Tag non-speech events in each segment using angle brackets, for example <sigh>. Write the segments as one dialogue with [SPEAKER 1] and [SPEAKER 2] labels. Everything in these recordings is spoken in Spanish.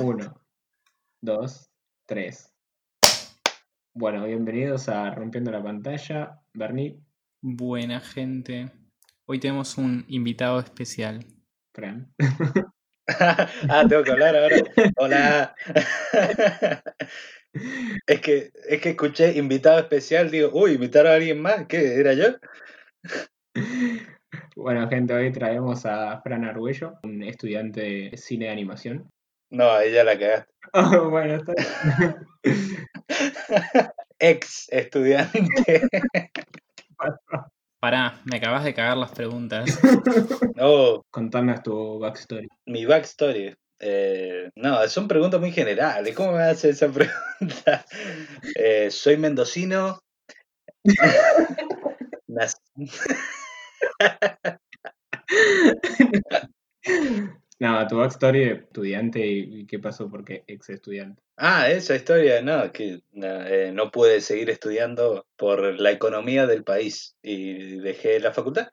[SPEAKER 1] Uno, dos, tres. Bueno, bienvenidos a Rompiendo la Pantalla. Bernie,
[SPEAKER 2] Buena gente. Hoy tenemos un invitado especial.
[SPEAKER 1] Fran. <laughs>
[SPEAKER 3] ah, tengo que hablar ahora. Hola. <laughs> es que, es que escuché invitado especial, digo, uy, invitar a alguien más, ¿qué? ¿Era yo?
[SPEAKER 1] Bueno, gente, hoy traemos a Fran Arguello, un estudiante de cine de animación.
[SPEAKER 3] No, ahí ya la cagaste.
[SPEAKER 1] Oh, <laughs> bueno, está <laughs>
[SPEAKER 3] Ex estudiante. <laughs>
[SPEAKER 2] Pará, me acabas de cagar las preguntas.
[SPEAKER 3] No,
[SPEAKER 1] Contanos tu backstory.
[SPEAKER 3] mi backstory. Eh, no, son preguntas muy generales. ¿Cómo me hace esa pregunta? Eh, soy mendocino. Nac-
[SPEAKER 1] No, tu backstory de estudiante y, y qué pasó porque ex estudiante.
[SPEAKER 3] Ah, esa historia, no, que no, eh, no pude seguir estudiando por la economía del país y dejé la facultad.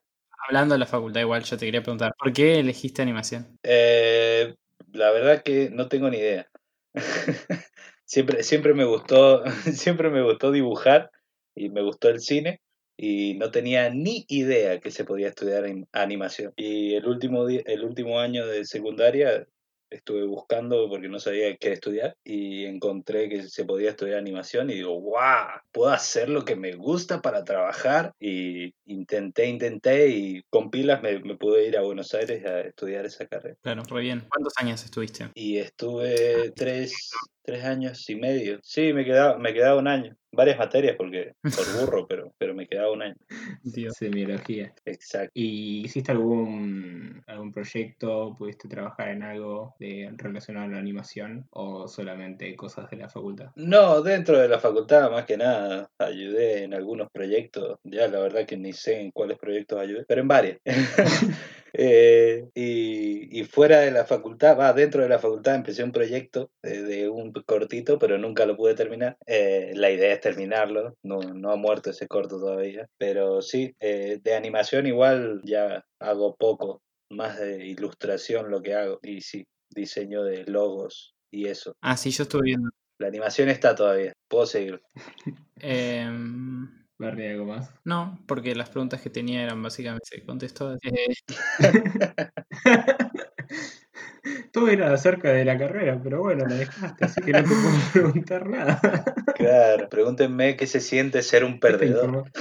[SPEAKER 2] Hablando de la facultad, igual yo te quería preguntar, ¿por qué elegiste animación?
[SPEAKER 3] Eh, la verdad que no tengo ni idea. <laughs> Siempre, siempre me gustó, <laughs> siempre me gustó dibujar y me gustó el cine y no tenía ni idea que se podía estudiar anim- animación. Y el último, el último año de secundaria estuve buscando porque no sabía qué estudiar y encontré que se podía estudiar animación y digo, ¡guau! Puedo hacer lo que me gusta para trabajar y intenté, intenté y con pilas me, me pude ir a Buenos Aires a estudiar esa carrera.
[SPEAKER 2] Claro, re bien. ¿Cuántos años estuviste?
[SPEAKER 3] Y estuve tres, tres años y medio. Sí, me quedaba, me quedaba un año. Varias materias porque por burro, pero, pero me quedaba un año.
[SPEAKER 2] Dios.
[SPEAKER 1] Semiología.
[SPEAKER 3] Exacto.
[SPEAKER 1] ¿Y hiciste algún, algún proyecto? ¿Pudiste trabajar en algo de, relacionado a la animación o solamente cosas de la facultad?
[SPEAKER 3] No, dentro de la facultad, más que nada, ayudé en algunos proyectos. Ya la verdad que ni sé en cuáles proyectos ayudé, pero en varios. <laughs> Eh, y, y fuera de la facultad, va, dentro de la facultad empecé un proyecto de, de un cortito, pero nunca lo pude terminar. Eh, la idea es terminarlo, no, no ha muerto ese corto todavía. Pero sí, eh, de animación igual ya hago poco, más de ilustración lo que hago. Y sí, diseño de logos y eso.
[SPEAKER 2] Ah, sí, yo estuve viendo.
[SPEAKER 3] La animación está todavía, puedo seguir. <laughs>
[SPEAKER 1] Bernie, ¿algo más?
[SPEAKER 2] no, porque las preguntas que tenía eran básicamente, se contestó. Eh, <laughs>
[SPEAKER 1] Todo era acerca de la carrera, pero bueno, la dejaste, así que no te puedo <laughs> preguntar nada.
[SPEAKER 3] Claro, pregúntenme qué se siente ser un
[SPEAKER 1] Esta
[SPEAKER 3] perdedor,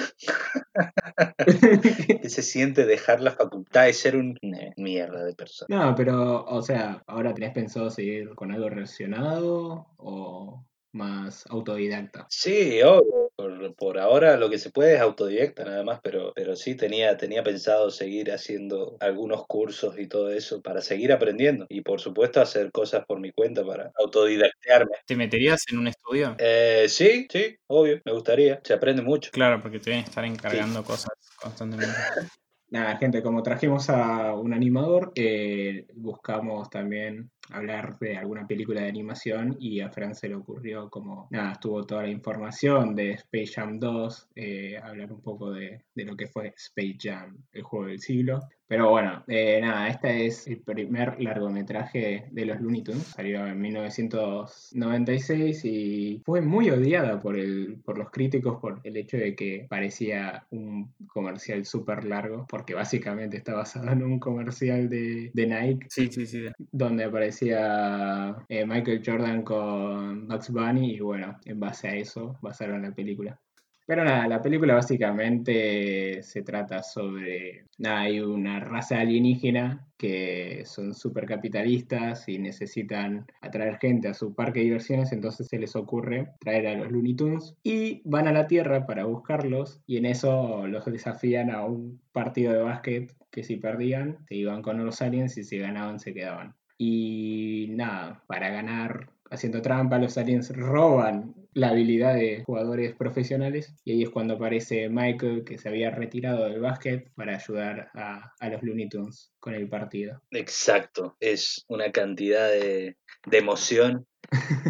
[SPEAKER 3] <laughs> qué se siente dejar la facultad y ser un eh, mierda de persona.
[SPEAKER 1] No, pero, o sea, ¿ahora tenés pensado seguir con algo relacionado o más autodidacta?
[SPEAKER 3] Sí, obvio. Por, por ahora lo que se puede es autodidacta nada más, pero, pero sí tenía, tenía pensado seguir haciendo algunos cursos y todo eso para seguir aprendiendo y por supuesto hacer cosas por mi cuenta para autodidactearme.
[SPEAKER 2] ¿Te meterías en un estudio?
[SPEAKER 3] Eh, sí, sí, obvio, me gustaría, se aprende mucho.
[SPEAKER 2] Claro, porque te deben estar encargando cosas constantemente. <laughs>
[SPEAKER 1] Nada, gente, como trajimos a un animador, eh, buscamos también hablar de alguna película de animación y a Fran se le ocurrió como, nada, estuvo toda la información de Space Jam 2, eh, hablar un poco de, de lo que fue Space Jam, el juego del siglo. Pero bueno, eh, nada, este es el primer largometraje de los Looney Tunes, salió en 1996 y fue muy odiada por, el, por los críticos por el hecho de que parecía un comercial súper largo, porque básicamente está basado en un comercial de, de Nike
[SPEAKER 2] Sí, sí, sí.
[SPEAKER 1] donde aparecía eh, Michael Jordan con Bugs Bunny y bueno, en base a eso basaron la película. Pero nada, la película básicamente se trata sobre, nada, hay una raza alienígena que son súper capitalistas y necesitan atraer gente a su parque de diversiones, entonces se les ocurre traer a los Looney Tunes y van a la Tierra para buscarlos y en eso los desafían a un partido de básquet que si perdían se iban con los aliens y si ganaban se quedaban. Y nada, para ganar haciendo trampa, los aliens roban la habilidad de jugadores profesionales y ahí es cuando aparece Michael que se había retirado del básquet para ayudar a, a los Looney Tunes con el partido.
[SPEAKER 3] Exacto, es una cantidad de, de emoción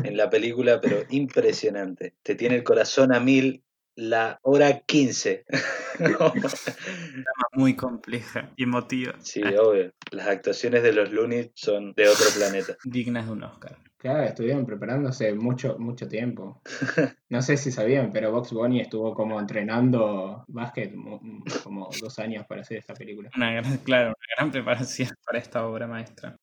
[SPEAKER 3] en la película, pero impresionante. Te tiene el corazón a mil la hora 15. <laughs>
[SPEAKER 2] Muy compleja y emotiva.
[SPEAKER 3] sí, obvio. Las actuaciones de los Looney son de otro planeta. <laughs>
[SPEAKER 2] Dignas de un Oscar.
[SPEAKER 1] Claro, estuvieron preparándose mucho, mucho tiempo. <laughs> No sé si sabían, pero Box Bunny estuvo como entrenando básquet como dos años para hacer esta película.
[SPEAKER 2] Una gran, claro, una gran preparación para esta obra maestra.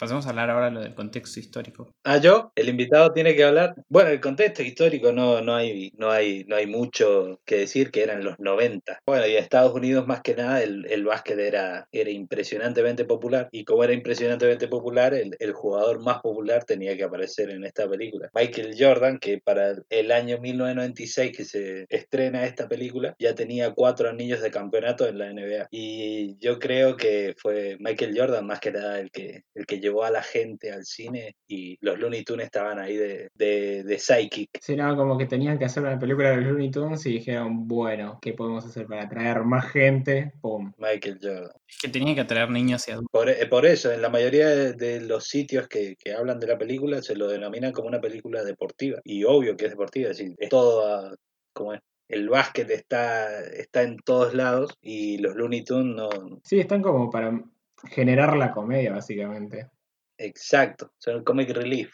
[SPEAKER 2] Pasemos a hablar ahora lo del contexto histórico.
[SPEAKER 3] Ah, yo, el invitado tiene que hablar. Bueno, el contexto histórico no, no hay, no hay, no hay mucho que decir, que eran los 90. Bueno, y en Estados Unidos más que nada el, el básquet era, era impresionantemente popular. Y como era impresionantemente popular, el, el jugador más popular tenía que aparecer en esta película. Michael Jordan, que para el año 1996 que se estrena esta película, ya tenía cuatro anillos de campeonato en la NBA. Y yo creo que fue Michael Jordan más que nada el que, el que llevó a la gente al cine y los Looney Tunes estaban ahí de, de, de psychic.
[SPEAKER 1] Sí, no, como que tenían que hacer una película de los Looney Tunes y dijeron, bueno, ¿qué podemos hacer para atraer más gente? ¡Pum!
[SPEAKER 3] Michael Jordan.
[SPEAKER 2] Es que tenía que atraer niños y adultos.
[SPEAKER 3] Por, eh, por eso, en la mayoría de, de los sitios que, que hablan de la película se lo denominan como una película deportiva. Y obvio que es deportiva, es decir, es todo a- como es. El básquet está, está en todos lados y los Looney Tunes no.
[SPEAKER 1] Sí, están como para generar la comedia, básicamente.
[SPEAKER 3] Exacto, son el comic relief.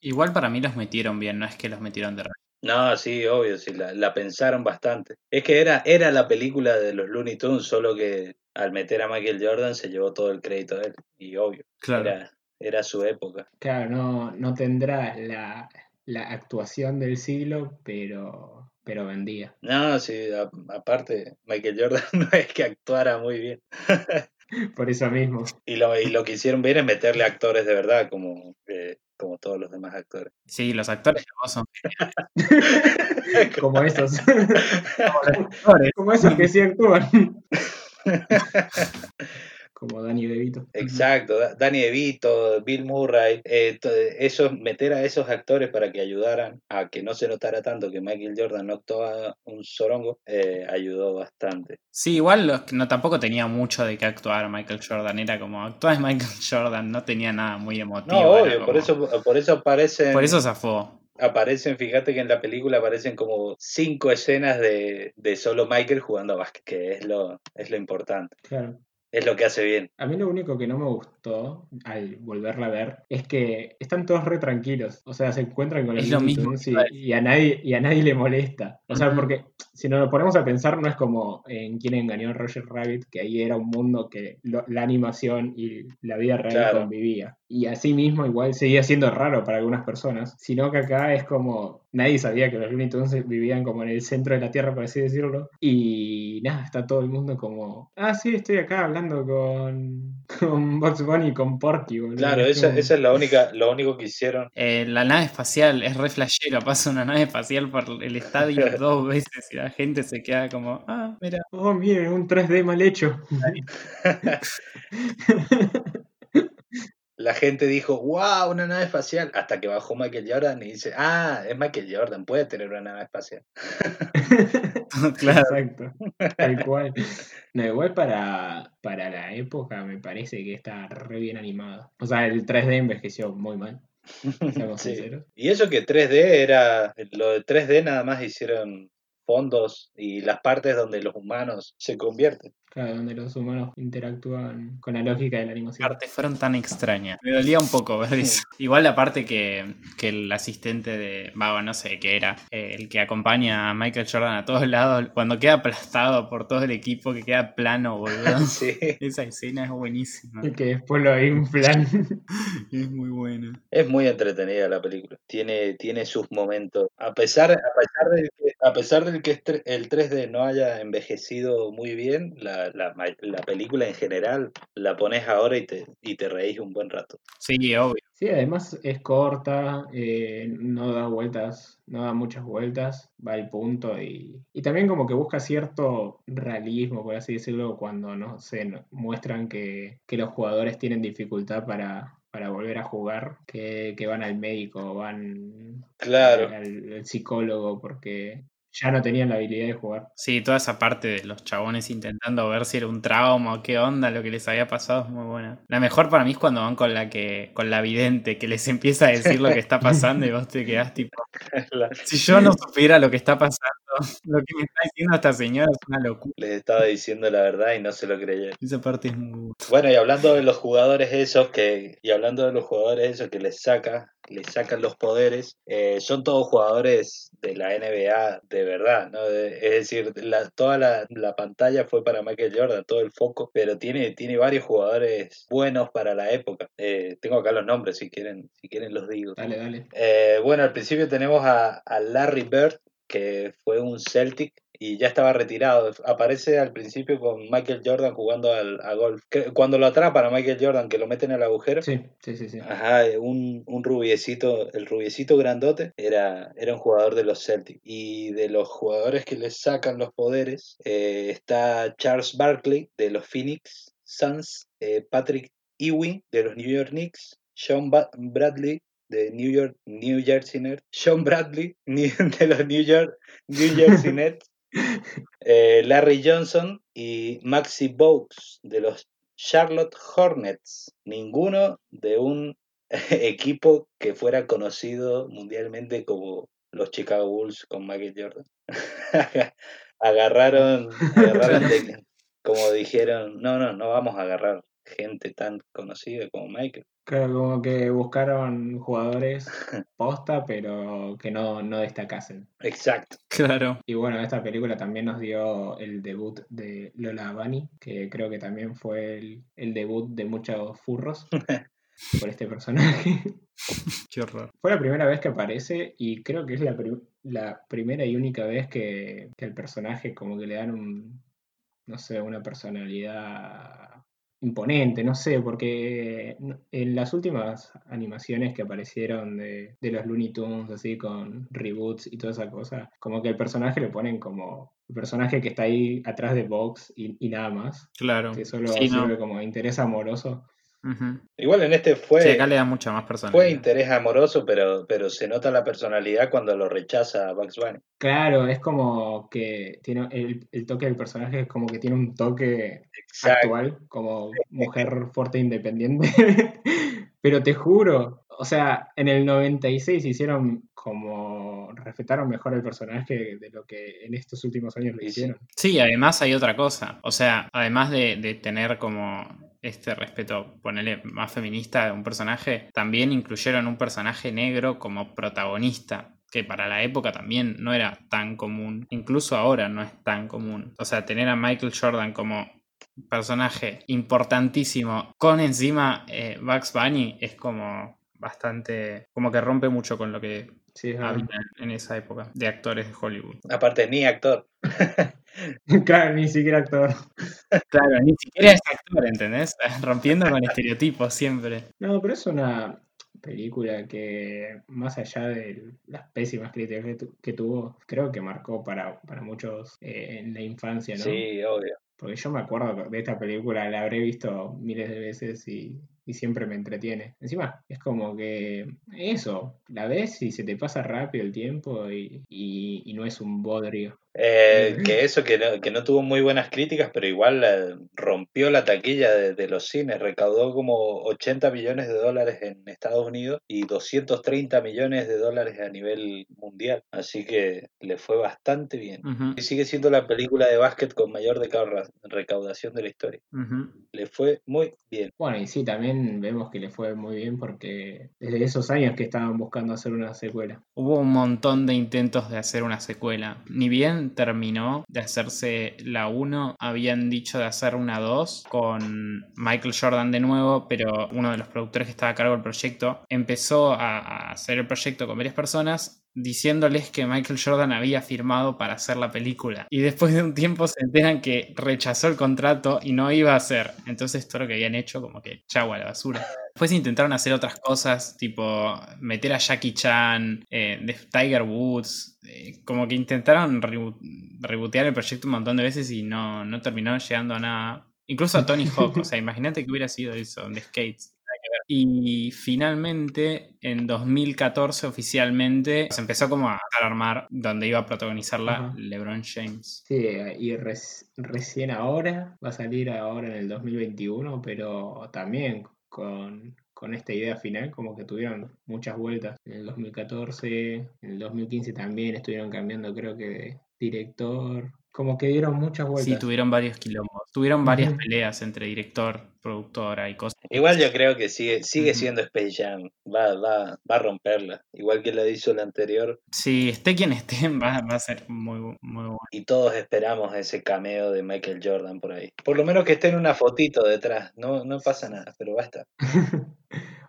[SPEAKER 2] Igual para mí los metieron bien, no es que los metieron de relleno.
[SPEAKER 3] No, sí, obvio, sí, la, la pensaron bastante. Es que era, era la película de los Looney Tunes, solo que al meter a Michael Jordan se llevó todo el crédito de él. Y obvio,
[SPEAKER 2] Claro.
[SPEAKER 3] era, era su época.
[SPEAKER 1] Claro, no, no tendrá la, la actuación del siglo, pero, pero vendía.
[SPEAKER 3] No, sí, a- aparte, Michael Jordan <laughs> no es que actuara muy bien. <laughs> <laughs>
[SPEAKER 1] Por eso mismo,
[SPEAKER 3] Y lo, y lo que hicieron bien es meterle actores de verdad, como, eh, como todos los demás actores.
[SPEAKER 2] Sí, los actores son <laughs>
[SPEAKER 1] como esos, <laughs>
[SPEAKER 2] actores.
[SPEAKER 1] como esos que sí actúan. Como Danny DeVito.
[SPEAKER 3] Exacto, Da- Danny DeVito, Bill Murray, eh, esos, meter a esos actores para que ayudaran a que no se notara tanto que Michael Jordan no actuaba un sorongo, eh, ayudó bastante.
[SPEAKER 2] Sí, igual los no tampoco tenía mucho de qué actuar Michael Jordan. Era como, actúa de Michael <laughs> Jordan, no tenía nada muy emotivo.
[SPEAKER 3] No, por eso, por eso aparecen,
[SPEAKER 2] Por eso zafó.
[SPEAKER 3] aparecen, fíjate que en la película aparecen como cinco escenas de, de solo Michael jugando a básquet, que es lo, es lo importante,
[SPEAKER 1] Claro.
[SPEAKER 3] Es lo que hace bien.
[SPEAKER 1] A mí lo único que no me gustó al volverla a ver es que están todos re tranquilos. O sea, se encuentran con los
[SPEAKER 2] Es lo mismo que
[SPEAKER 1] y,
[SPEAKER 2] a decir.
[SPEAKER 1] y a nadie, y a nadie le molesta. O sea, porque si nos lo ponemos a pensar, no es como en quién engañó a Roger Rabbit, que ahí era un mundo que lo- la animación y la vida real
[SPEAKER 3] Claro.
[SPEAKER 1] convivía. Y así mismo igual seguía siendo raro para algunas personas, sino que acá es como nadie sabía que los Looney Tunes vivían como en el centro de la Tierra, por así decirlo. Y nada, está todo el mundo como, ah, sí, estoy acá hablando con, <laughs> con Bugs Bunny y con Porky, boludo.
[SPEAKER 3] Claro,
[SPEAKER 1] Es
[SPEAKER 3] esa, es la única, <laughs> lo único que hicieron.
[SPEAKER 2] Eh, la nave espacial es re flashero, pasa una nave espacial por el estadio <laughs> dos veces y la gente se queda como, ah, mira.
[SPEAKER 1] Oh, miren, un 3D mal hecho.
[SPEAKER 3] La gente dijo, wow, una nave espacial, hasta que bajó Michael Jordan y dice, ah, es Michael Jordan, puede tener una nave espacial. <laughs>
[SPEAKER 2] claro.
[SPEAKER 1] Exacto, tal cual. No, igual para, para la época me parece que está re bien animado. O sea, el 3D envejeció muy mal, <laughs>
[SPEAKER 3] Sí. Y eso que 3D era, lo de 3D nada más hicieron fondos y las partes donde los humanos se convierten.
[SPEAKER 1] Claro, donde los humanos interactúan con la lógica de la animación.
[SPEAKER 2] partes fueron tan extrañas. Me dolía un poco ver eso. Igual la parte que, que el asistente de, Vago, no sé qué era, eh, el que acompaña a Michael Jordan a todos lados, cuando queda aplastado por todo el equipo, que queda plano, boludo. <laughs>
[SPEAKER 3] Sí.
[SPEAKER 2] Esa escena es buenísima.
[SPEAKER 1] Y que después lo inflan. <laughs>
[SPEAKER 2] Es muy buena.
[SPEAKER 3] Es muy entretenida la película. Tiene, tiene sus momentos. A pesar, a pesar del que, a pesar del que el 3D no haya envejecido muy bien, la, la, ma- la película en general la pones ahora y te, y te reís un buen rato.
[SPEAKER 2] Sí, obvio.
[SPEAKER 1] Sí, además es corta, eh, no da vueltas, no da muchas vueltas, va al punto y, y también como que busca cierto realismo, por así decirlo, cuando no sé, no- muestran que, que los jugadores tienen dificultad para, para volver a jugar, que, que van al médico, van
[SPEAKER 3] Claro.
[SPEAKER 1] al, al psicólogo porque ya no tenían la habilidad de jugar.
[SPEAKER 2] Sí, toda esa parte de los chabones intentando ver si era un trauma o qué onda, lo que les había pasado es muy buena. La mejor para mí es cuando van con la que, con la vidente, que les empieza a decir lo que está pasando y vos te quedás tipo, <laughs> si yo no supiera lo que está pasando, <laughs> Lo que me está diciendo esta señora es una locura.
[SPEAKER 3] Les estaba diciendo la verdad y no se lo creyeron.
[SPEAKER 2] Esa parte es muy...
[SPEAKER 3] Bueno, y hablando de los jugadores esos que, y hablando de los jugadores esos que les saca, les sacan los poderes, eh, son todos jugadores de la NBA de verdad, ¿no? Es decir, la, toda la, la pantalla fue para Michael Jordan, todo el foco, pero tiene, tiene varios jugadores buenos para la época. Eh, tengo acá los nombres, si quieren, si quieren los digo.
[SPEAKER 1] Dale, dale.
[SPEAKER 3] Eh, bueno, al principio tenemos a, a Larry Bird, que fue un Celtic y ya estaba retirado. Aparece al principio con Michael Jordan jugando al, a golf. Cuando lo atrapan a Michael Jordan, que lo meten al agujero.
[SPEAKER 1] Sí, sí, sí, sí.
[SPEAKER 3] Ajá, un, un rubiecito, el rubiecito grandote, era, era un jugador de los Celtics. Y de los jugadores que les sacan los poderes, eh, está Charles Barkley de los Phoenix Suns, eh, Patrick Ewing de los New York Knicks, Sean Ba- Bradley de New York, New Jersey Nets, Sean Bradley <laughs> de los New York, New Jersey <laughs> Nets, eh, Larry Johnson y Maxi Bogues de los Charlotte Hornets. Ninguno de un <laughs> equipo que fuera conocido mundialmente como los Chicago Bulls con Michael Jordan. agarraron, agarraron de- como dijeron, no, no, no vamos a agarrar gente tan conocida como Michael.
[SPEAKER 1] Claro, como que buscaron jugadores posta, pero que no, no destacasen.
[SPEAKER 3] Exacto.
[SPEAKER 2] Claro.
[SPEAKER 1] Y bueno, esta película también nos dio el debut de Lola Bunny, que creo que también fue el, el debut de muchos furros <laughs> por este personaje. <laughs>
[SPEAKER 2] Qué horror.
[SPEAKER 1] Fue la primera vez que aparece y creo que es la, pri- la primera y única vez que, que el personaje como que le dan un, no sé, una personalidad imponente, no sé, porque en las últimas animaciones que aparecieron de, de los Looney Tunes, así con reboots y toda esa cosa, como que el personaje le ponen como el personaje que está ahí atrás de Vox y, y nada más,
[SPEAKER 2] Claro.
[SPEAKER 1] que solo
[SPEAKER 2] Sí, no.
[SPEAKER 1] sirve como interés amoroso.
[SPEAKER 3] Igual en este fue,
[SPEAKER 2] Sí, acá le da mucha más personalidad.
[SPEAKER 3] fue interés amoroso, pero, pero se nota la personalidad cuando lo rechaza Bugs Bunny.
[SPEAKER 1] Claro, es como que tiene el, el toque del personaje es como que tiene un toque
[SPEAKER 3] Exacto.
[SPEAKER 1] actual, como mujer fuerte e independiente. <laughs> Pero te juro, o sea, en el 96 hicieron como respetaron mejor el personaje de lo que en estos últimos años lo hicieron.
[SPEAKER 2] Sí, además hay otra cosa. O sea, además de, de tener como este respeto, ponerle más feminista de un personaje, también incluyeron un personaje negro como protagonista, que para la época también no era tan común. Incluso ahora no es tan común. O sea, tener a Michael Jordan como personaje importantísimo con encima eh, Bugs Bunny es como bastante, como que rompe mucho con lo que
[SPEAKER 1] Sí, es verdad.
[SPEAKER 2] había en esa época de actores de Hollywood.
[SPEAKER 3] Aparte, ni actor. <laughs>
[SPEAKER 1] Claro, ni siquiera actor.
[SPEAKER 2] Claro, ni siquiera es actor, ¿entendés? <laughs> Rompiendo con estereotipos siempre.
[SPEAKER 1] No, pero es una película que, más allá de las pésimas críticas que, tu- que tuvo, creo que marcó para, para muchos eh, en la infancia, ¿no?
[SPEAKER 3] Sí, obvio.
[SPEAKER 1] Porque yo me acuerdo de esta película, la habré visto miles de veces y, y siempre me entretiene. Encima, es como que eso, la ves y se te pasa rápido el tiempo y, y- y no es un bodrio.
[SPEAKER 3] Eh, que <laughs> eso, que no, que no tuvo muy buenas críticas, pero igual eh, rompió la taquilla de, de los cines, recaudó como 80 millones de dólares en Estados Unidos y 230 millones de dólares a nivel mundial, así que le fue bastante bien. Y sigue siendo la película de básquet con mayor recaudación de la historia. Le fue muy bien.
[SPEAKER 1] Bueno, y sí, también vemos que le fue muy bien porque desde esos años que estaban buscando hacer una secuela.
[SPEAKER 2] Hubo un montón de intentos de hacer una secuela. Ni bien terminó de hacerse la 1, habían dicho de hacer una 2 con Michael Jordan de nuevo, pero uno de los productores que estaba a cargo del proyecto empezó a, a hacer el proyecto con varias personas diciéndoles que Michael Jordan había firmado para hacer la película. Y después de un tiempo se enteran que rechazó el contrato y no iba a hacer. Entonces todo lo que habían hecho como que chau a la basura. Después intentaron hacer otras cosas, tipo meter a Jackie Chan, eh, de Tiger Woods, eh, como que intentaron rebootear el proyecto un montón de veces y no, no terminaron llegando a nada. Incluso a Tony Hawk, o sea, <laughs> imagínate que hubiera sido eso, de skates. Y finalmente, en 2014, oficialmente, se empezó como a armar donde iba a protagonizarla
[SPEAKER 1] Ajá.
[SPEAKER 2] LeBron James.
[SPEAKER 1] Sí, y res- recién ahora, va a salir ahora en el 2021, pero también con, con esta idea final, como que tuvieron muchas vueltas. En el 2014, en el 2015 también estuvieron cambiando, creo que de, director. Como que dieron muchas vueltas.
[SPEAKER 2] Sí, tuvieron varios quilombos. Tuvieron varias peleas entre director, productora y cosas.
[SPEAKER 3] Igual yo creo que sigue, sigue siendo Space Jam. Va, va, va a romperla. Igual que la hizo la anterior.
[SPEAKER 2] Sí, esté quien esté, <laughs> va, va a ser muy, muy bueno.
[SPEAKER 3] Y todos esperamos ese cameo de Michael Jordan por ahí. Por lo menos que esté en una fotito detrás. No, no pasa nada, pero va a estar.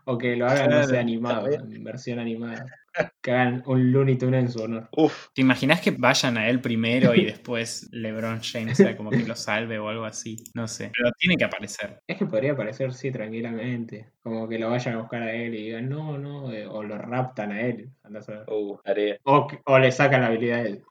[SPEAKER 1] o que lo hagan, no sé,
[SPEAKER 2] Claro,
[SPEAKER 1] animado, en versión animada. Que hagan un Looney Tunes en su honor.
[SPEAKER 3] Uf,
[SPEAKER 2] ¿Te imaginas que vayan a él primero y después LeBron James sea como que lo salve o algo así? No sé. Pero tiene que aparecer.
[SPEAKER 1] Es que podría aparecer, sí, tranquilamente. Como que lo vayan a buscar a él y digan, no, no, eh, o lo raptan a él. a
[SPEAKER 3] uh, haré.
[SPEAKER 1] O, le sacan la habilidad de él,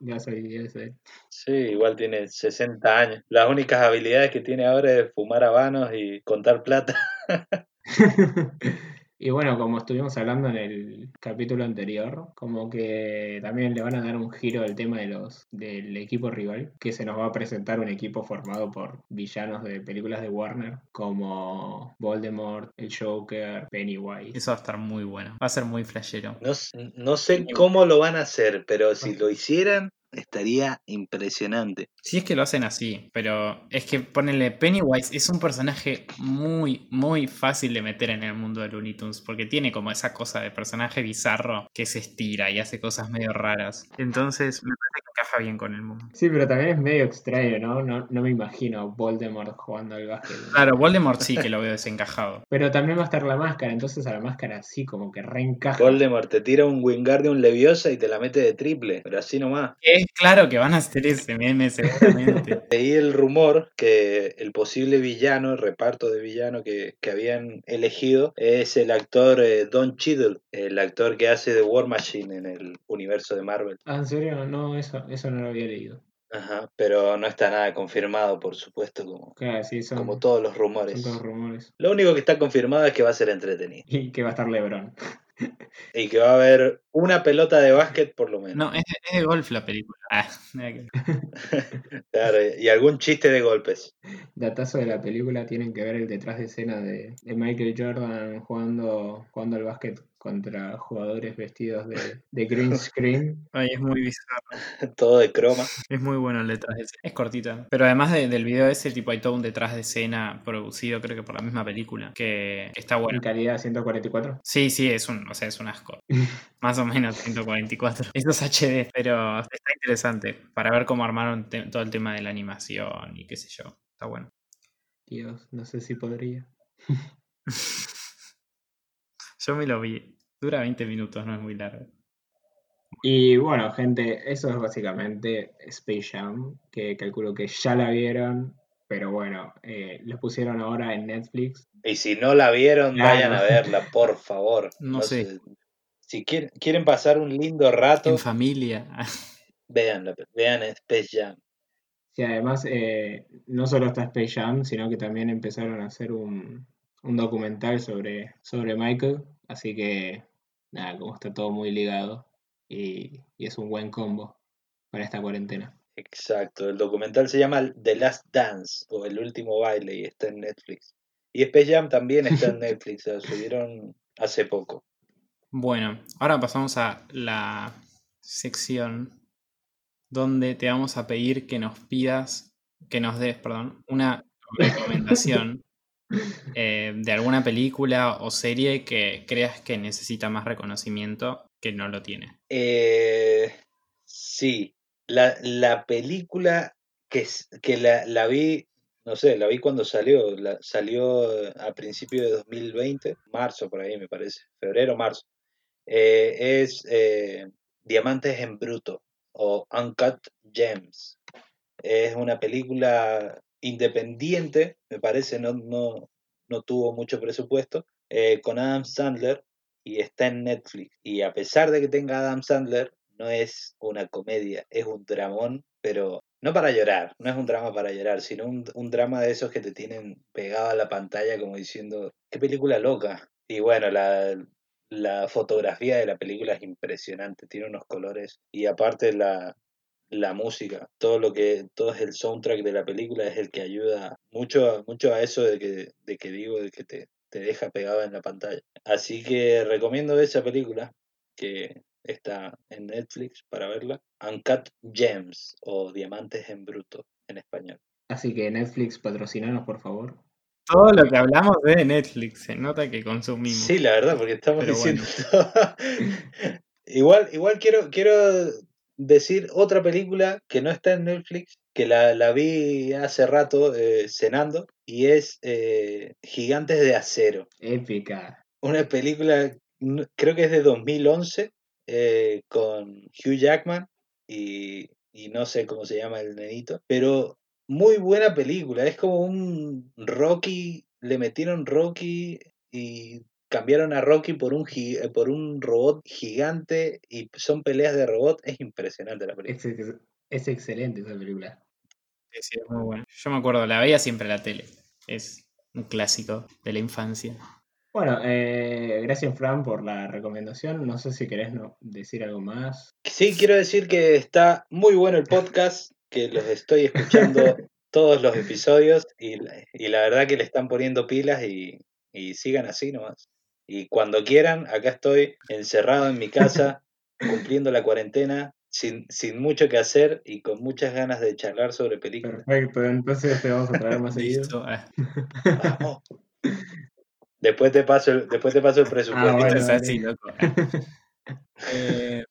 [SPEAKER 1] él.
[SPEAKER 3] Sí, igual tiene 60 años. Las únicas habilidades que tiene ahora es fumar habanos y contar plata. <laughs>
[SPEAKER 1] Y bueno, como estuvimos hablando en el capítulo anterior, como que también le van a dar un giro al tema de los del equipo rival, que se nos va a presentar un equipo formado por villanos de películas de Warner, como Voldemort, el Joker, Pennywise.
[SPEAKER 2] Eso va a estar muy bueno. Va a ser muy flashero.
[SPEAKER 3] No, no sé cómo lo van a hacer, pero si lo hicieran, estaría impresionante.
[SPEAKER 2] Si es que lo hacen así, pero es que ponerle Pennywise es un personaje muy, muy fácil de meter en el mundo de Looney Tunes, porque tiene como esa cosa de personaje bizarro que se estira y hace cosas medio raras. Entonces me parece que encaja bien con el mundo.
[SPEAKER 1] Sí, pero también es medio extraño, ¿no? No, no me imagino a Voldemort jugando al básquet.
[SPEAKER 2] Claro, Voldemort sí que lo veo desencajado. <laughs>
[SPEAKER 1] Pero también va a estar la máscara, entonces a la máscara sí como que reencaja.
[SPEAKER 3] Voldemort te tira un Wingardium Leviosa y te la mete de triple, pero así nomás.
[SPEAKER 2] Es claro que van a hacer ese meme seguramente. <laughs>
[SPEAKER 3] Leí el rumor que el posible villano, el reparto de villano que, que habían elegido es el actor eh, Don Cheadle, el actor que hace de War Machine en el universo de Marvel.
[SPEAKER 1] Ah, ¿en serio? No, eso, eso no lo había leído.
[SPEAKER 3] Ajá, pero no está nada confirmado, por supuesto, como,
[SPEAKER 1] Claro, sí, son,
[SPEAKER 3] como todos los
[SPEAKER 1] son
[SPEAKER 3] rumores.
[SPEAKER 1] todos rumores.
[SPEAKER 3] Lo único que está confirmado es que va a ser entretenido
[SPEAKER 1] Y que va a estar LeBron.
[SPEAKER 3] y que va a haber una pelota de básquet por lo menos.
[SPEAKER 2] No, es de, es de golf la película. Ah, <laughs>
[SPEAKER 3] Claro, y algún chiste de golpes.
[SPEAKER 1] Datazo de la película tienen que ver el detrás de escena de, de Michael Jordan jugando, jugando al básquet contra jugadores vestidos de, de green screen. <laughs>
[SPEAKER 2] Ay, es muy bizarro. <laughs>
[SPEAKER 3] Todo de croma.
[SPEAKER 2] Es muy bueno el detrás de escena. Es cortito. Pero además de- del video ese, tipo, hay todo un detrás de escena producido, creo que por la misma película, que está
[SPEAKER 1] En
[SPEAKER 2] bueno.
[SPEAKER 1] calidad 144.
[SPEAKER 2] Sí, sí, es un, o sea, es un asco. <laughs> Más o menos 144. Eso es HD, pero está interesante para ver cómo armaron todo el tema de la animación y qué sé yo. Está bueno.
[SPEAKER 1] Dios, no sé si podría.
[SPEAKER 2] Yo me lo vi. Dura 20 minutos, no es muy largo.
[SPEAKER 1] Y bueno, gente, eso es básicamente Space Jam, que calculo que ya la vieron, pero bueno, eh, la pusieron ahora en Netflix.
[SPEAKER 3] Y si no la vieron,
[SPEAKER 1] Claro.
[SPEAKER 3] vayan a verla, por favor. <laughs>
[SPEAKER 2] No sé.
[SPEAKER 3] sé. Si quieren, quieren pasar un lindo rato,
[SPEAKER 2] En familia. <laughs>
[SPEAKER 3] vean, vean Space Jam.
[SPEAKER 1] Sí, además, eh, no solo está Space Jam, sino que también empezaron a hacer un, un documental sobre, sobre Michael, así que nada, como está todo muy ligado y, y es un buen combo para esta cuarentena.
[SPEAKER 3] Exacto, el documental se llama The Last Dance o El último baile y está en Netflix. Y Space Jam también está en <laughs> Netflix, lo subieron hace poco.
[SPEAKER 2] Bueno, ahora pasamos a la sección donde te vamos a pedir que nos pidas, que nos des, perdón, una <laughs> recomendación eh, de alguna película o serie que creas que necesita más reconocimiento que no lo tiene.
[SPEAKER 3] Eh, sí, la, la película que, que la, la vi, no sé, la vi cuando salió, salió a principios de 2020, marzo por ahí me parece, febrero, marzo. Eh, es Diamantes en Bruto o Uncut Gems. Es una película independiente, me parece, no, no, no tuvo mucho presupuesto, eh, con Adam Sandler y está en Netflix. Y a pesar de que tenga Adam Sandler, no es una comedia, es un dramón, pero no para llorar, no es un drama para llorar, sino un, un drama de esos que te tienen pegado a la pantalla como diciendo, qué película loca. Y bueno, la, la fotografía de la película es impresionante, tiene unos colores y aparte la, la música, todo lo que, todo es el soundtrack de la película es el que ayuda mucho, mucho a eso de que, de que digo, de que te, te deja pegado en la pantalla. Así que recomiendo esa película, que está en Netflix para verla. Uncut Gems o Diamantes en Bruto en español.
[SPEAKER 1] Así que Netflix, patrocinanos, por favor.
[SPEAKER 2] Todo lo que hablamos de Netflix, se nota que consumimos.
[SPEAKER 3] Sí, la verdad, porque estamos
[SPEAKER 2] Pero
[SPEAKER 3] diciendo todo. <laughs> igual, igual quiero, quiero decir otra película que no está en Netflix, que la, la vi hace rato eh, cenando, y es eh, Gigantes de Acero.
[SPEAKER 1] Épica.
[SPEAKER 3] Una película, creo que es de 2011, eh, con Hugh Jackman y, y no sé cómo se llama el nenito, pero muy buena película. Es como un Rocky, le metieron Rocky y cambiaron a Rocky por un, gi- eh, por un robot gigante y son peleas de robot. Es impresionante la película.
[SPEAKER 1] Es, ex- es excelente esa película.
[SPEAKER 2] Sí, sí, es muy bueno. Yo me acuerdo, la veía siempre en la tele. Es un clásico de la infancia.
[SPEAKER 1] Bueno, eh, gracias Fran por la recomendación. No sé si querés no- decir algo más.
[SPEAKER 3] Sí, quiero decir que está muy bueno el podcast, que los estoy escuchando <laughs> todos los episodios y, la- y la verdad que le están poniendo pilas y, y sigan así nomás. Y cuando quieran, acá estoy encerrado en mi casa, cumpliendo la cuarentena, sin, sin mucho que hacer y con muchas ganas de charlar sobre películas.
[SPEAKER 1] Perfecto, entonces te vamos a traer más <laughs> seguido.
[SPEAKER 2] Listo. Ah,
[SPEAKER 3] Vamos. Después te paso el, después te paso el presupuesto.
[SPEAKER 1] Ah, bueno.
[SPEAKER 2] es así, loco. <laughs> Eh,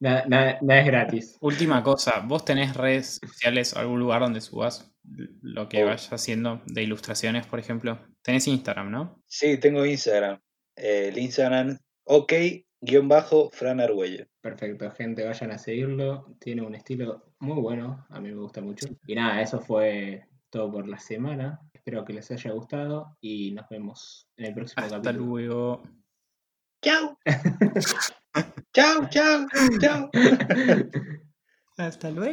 [SPEAKER 1] Nada, nada- nada es gratis.
[SPEAKER 2] última cosa, ¿vos tenés redes sociales o algún lugar donde subas lo que
[SPEAKER 3] Oh.
[SPEAKER 2] vayas haciendo de ilustraciones, por ejemplo? Tenés Instagram, ¿no?
[SPEAKER 3] Sí, tengo Instagram. Eh, el Instagram, ok, guion bajo, Fran Argüello.
[SPEAKER 1] Perfecto, gente, vayan a seguirlo. Tiene un estilo muy bueno, a mí me gusta mucho. Y nada, eso fue todo por la semana. Espero que les haya gustado y nos vemos en el próximo
[SPEAKER 2] Hasta
[SPEAKER 1] capítulo.
[SPEAKER 2] luego.
[SPEAKER 3] Chao. <laughs> chao, chao, chao. <laughs>
[SPEAKER 2] Hasta luego.